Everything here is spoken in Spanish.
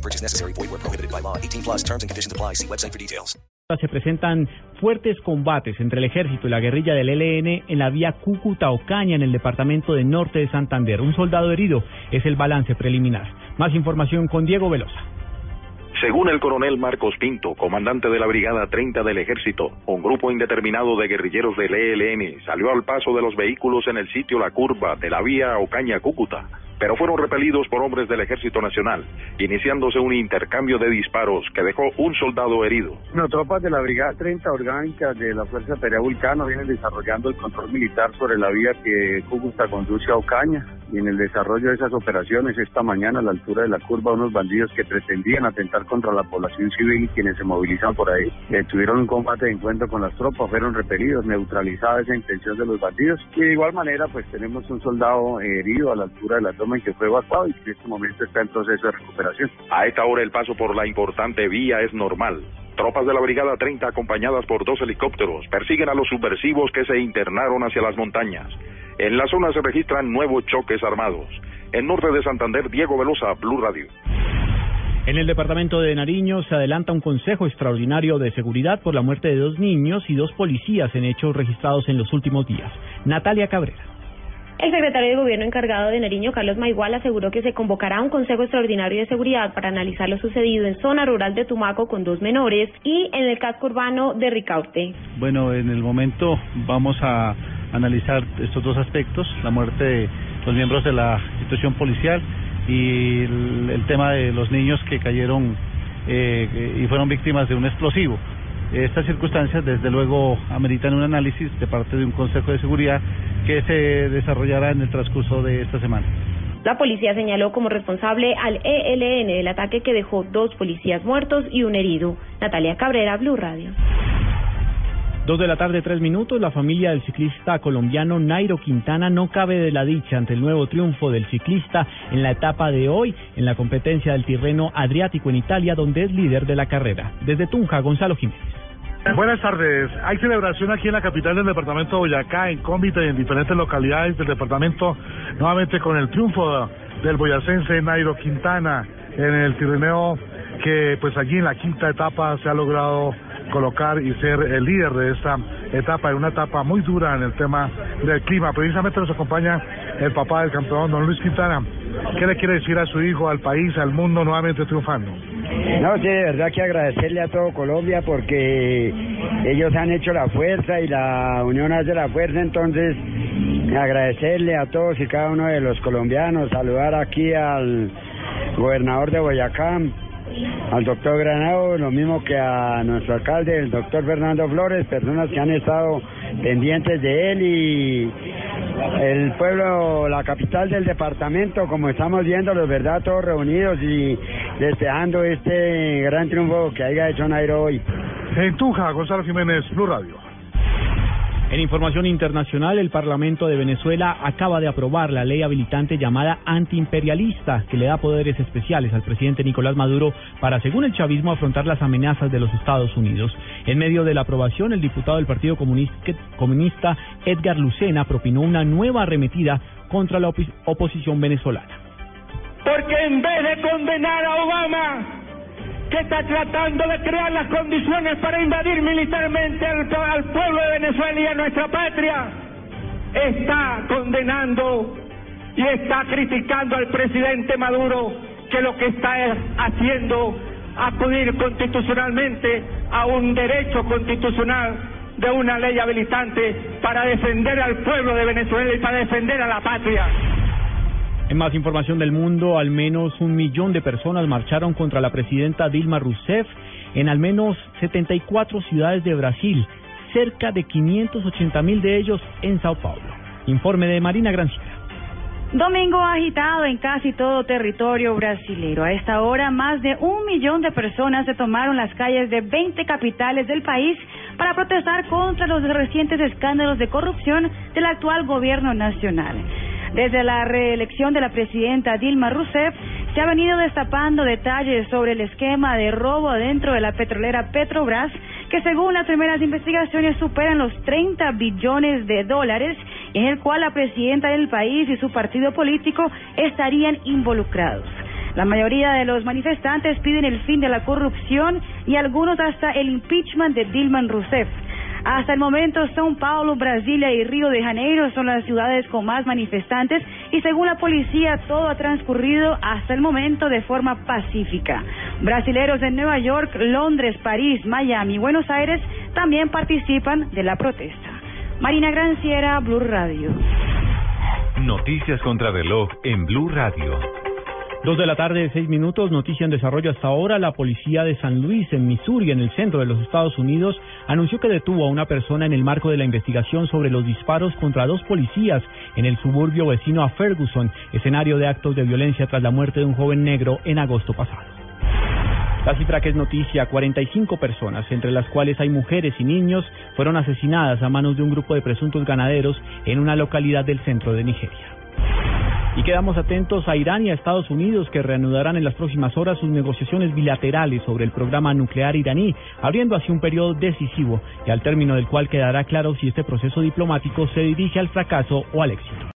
No purchase necessary. Void where prohibited by law. 18 plus terms and conditions apply. See website for details. Se presentan fuertes combates entre el ejército y la guerrilla del ELN en la vía Cúcuta-Ocaña en el departamento de Norte de Santander. Un soldado herido es el balance preliminar. Más información con Diego Velosa. Según el coronel Marcos Pinto, comandante de la Brigada 30 del Ejército, un grupo indeterminado de guerrilleros del ELN salió al paso de los vehículos en el sitio La Curva de la vía Ocaña-Cúcuta pero fueron repelidos por hombres del Ejército Nacional, iniciándose un intercambio de disparos que dejó un soldado herido. No, tropas de la Brigada 30 Orgánica de la Fuerza Aérea Vulcano vienen desarrollando el control militar sobre la vía que Cúcuta conduce a Ocaña y en el desarrollo de esas operaciones esta mañana a la altura de la curva unos bandidos que pretendían atentar contra la población civil y quienes se movilizan por ahí eh, tuvieron un combate de encuentro con las tropas, fueron repelidos, neutralizada esa intención de los bandidos y de igual manera pues tenemos un soldado herido a la altura de la toma en que fue evacuado y que en este momento está en proceso de recuperación. A esta hora el paso por la importante vía es normal. Tropas de la Brigada 30 acompañadas por dos helicópteros persiguen a los subversivos que se internaron hacia las montañas. En la zona se registran nuevos choques armados. En norte de Santander, Diego Velosa, Blue Radio. En el departamento de Nariño se adelanta un consejo extraordinario de seguridad por la muerte de dos niños y dos policías en hechos registrados en los últimos días. Natalia Cabrera. El secretario de Gobierno encargado de Nariño, Carlos Maigual, aseguró que se convocará un Consejo Extraordinario de Seguridad para analizar lo sucedido en zona rural de Tumaco con dos menores y en el casco urbano de Ricaurte. Bueno, en el momento vamos a analizar estos dos aspectos, la muerte de los miembros de la institución policial y el, tema de los niños que cayeron eh, y fueron víctimas de un explosivo. Estas circunstancias, desde luego, ameritan un análisis de parte de un Consejo de Seguridad que se desarrollará en el transcurso de esta semana. La policía señaló como responsable al ELN del ataque que dejó dos policías muertos y un herido. Natalia Cabrera, Blue Radio. Dos de la tarde, tres minutos. La familia del ciclista colombiano Nairo Quintana no cabe de la dicha ante el nuevo triunfo del ciclista en la etapa de hoy en la competencia del Tirreno Adriático en Italia, donde es líder de la carrera. Desde Tunja, Gonzalo Jiménez. Buenas tardes. Hay celebración aquí en la capital del departamento de Boyacá, en Cómbita y en diferentes localidades del departamento, nuevamente con el triunfo del boyacense Nairo Quintana en el Tirineo, que pues allí en la quinta etapa se ha logrado colocar y ser el líder de esta etapa, en una etapa muy dura en el tema del clima. Precisamente nos acompaña el papá del campeón, don Luis Quintana. ¿Qué le quiere decir a su hijo, al país, al mundo nuevamente triunfando? No, sí, de verdad que agradecerle a todo Colombia porque ellos han hecho la fuerza y la unión hace la fuerza, entonces agradecerle a todos y cada uno de los colombianos, saludar aquí al gobernador de Boyacá, al doctor Granado, lo mismo que a nuestro alcalde, el doctor Fernando Flores, personas que han estado pendientes de él y el pueblo, la capital del departamento, como estamos viendo, los verdad, todos reunidos y despejando este gran triunfo que haya hecho Nairo hoy. En Tuja, Gonzalo Jiménez, Blue Radio. En información internacional, el Parlamento de Venezuela acaba de aprobar la ley habilitante llamada antiimperialista, que le da poderes especiales al presidente Nicolás Maduro para, según el chavismo, afrontar las amenazas de los Estados Unidos. En medio de la aprobación, el diputado del Partido Comunista, Edgar Lucena, propinó una nueva arremetida contra la oposición venezolana. Porque en vez de condenar a Obama, que está tratando de crear las condiciones para invadir militarmente al, pueblo de Venezuela y a nuestra patria, está condenando y está criticando al presidente Maduro que lo que está haciendo acudir constitucionalmente a un derecho constitucional de una ley habilitante para defender al pueblo de Venezuela y para defender a la patria. En más información del mundo, al menos un millón de personas marcharon contra la presidenta Dilma Rousseff en al menos 74 ciudades de Brasil, cerca de 580 mil de ellos en Sao Paulo. Informe de Marina Granciera. Domingo agitado en casi todo territorio brasilero. A esta hora, más de un millón de personas se tomaron las calles de 20 capitales del país para protestar contra los recientes escándalos de corrupción del actual gobierno nacional. Desde la reelección de la presidenta Dilma Rousseff, se ha venido destapando detalles sobre el esquema de robo dentro de la petrolera Petrobras, que según las primeras investigaciones superan los 30 billones de dólares, en el cual la presidenta del país y su partido político estarían involucrados. La mayoría de los manifestantes piden el fin de la corrupción y algunos hasta el impeachment de Dilma Rousseff. Hasta el momento, São Paulo, Brasilia y Río de Janeiro son las ciudades con más manifestantes y según la policía todo ha transcurrido hasta el momento de forma pacífica. Brasileros en Nueva York, Londres, París, Miami y Buenos Aires también participan de la protesta. Marina Granciera, Blue Radio. Noticias contra reloj en Blue Radio. Dos de la tarde, seis minutos, noticia en desarrollo hasta ahora. La policía de San Luis, en Missouri, en el centro de los Estados Unidos, anunció que detuvo a una persona en el marco de la investigación sobre los disparos contra dos policías en el suburbio vecino a Ferguson, escenario de actos de violencia tras la muerte de un joven negro en agosto pasado. La cifra que es noticia, 45 personas, entre las cuales hay mujeres y niños, fueron asesinadas a manos de un grupo de presuntos ganaderos en una localidad del centro de Nigeria. Y quedamos atentos a Irán y a Estados Unidos que reanudarán en las próximas horas sus negociaciones bilaterales sobre el programa nuclear iraní, abriendo así un periodo decisivo y al término del cual quedará claro si este proceso diplomático se dirige al fracaso o al éxito.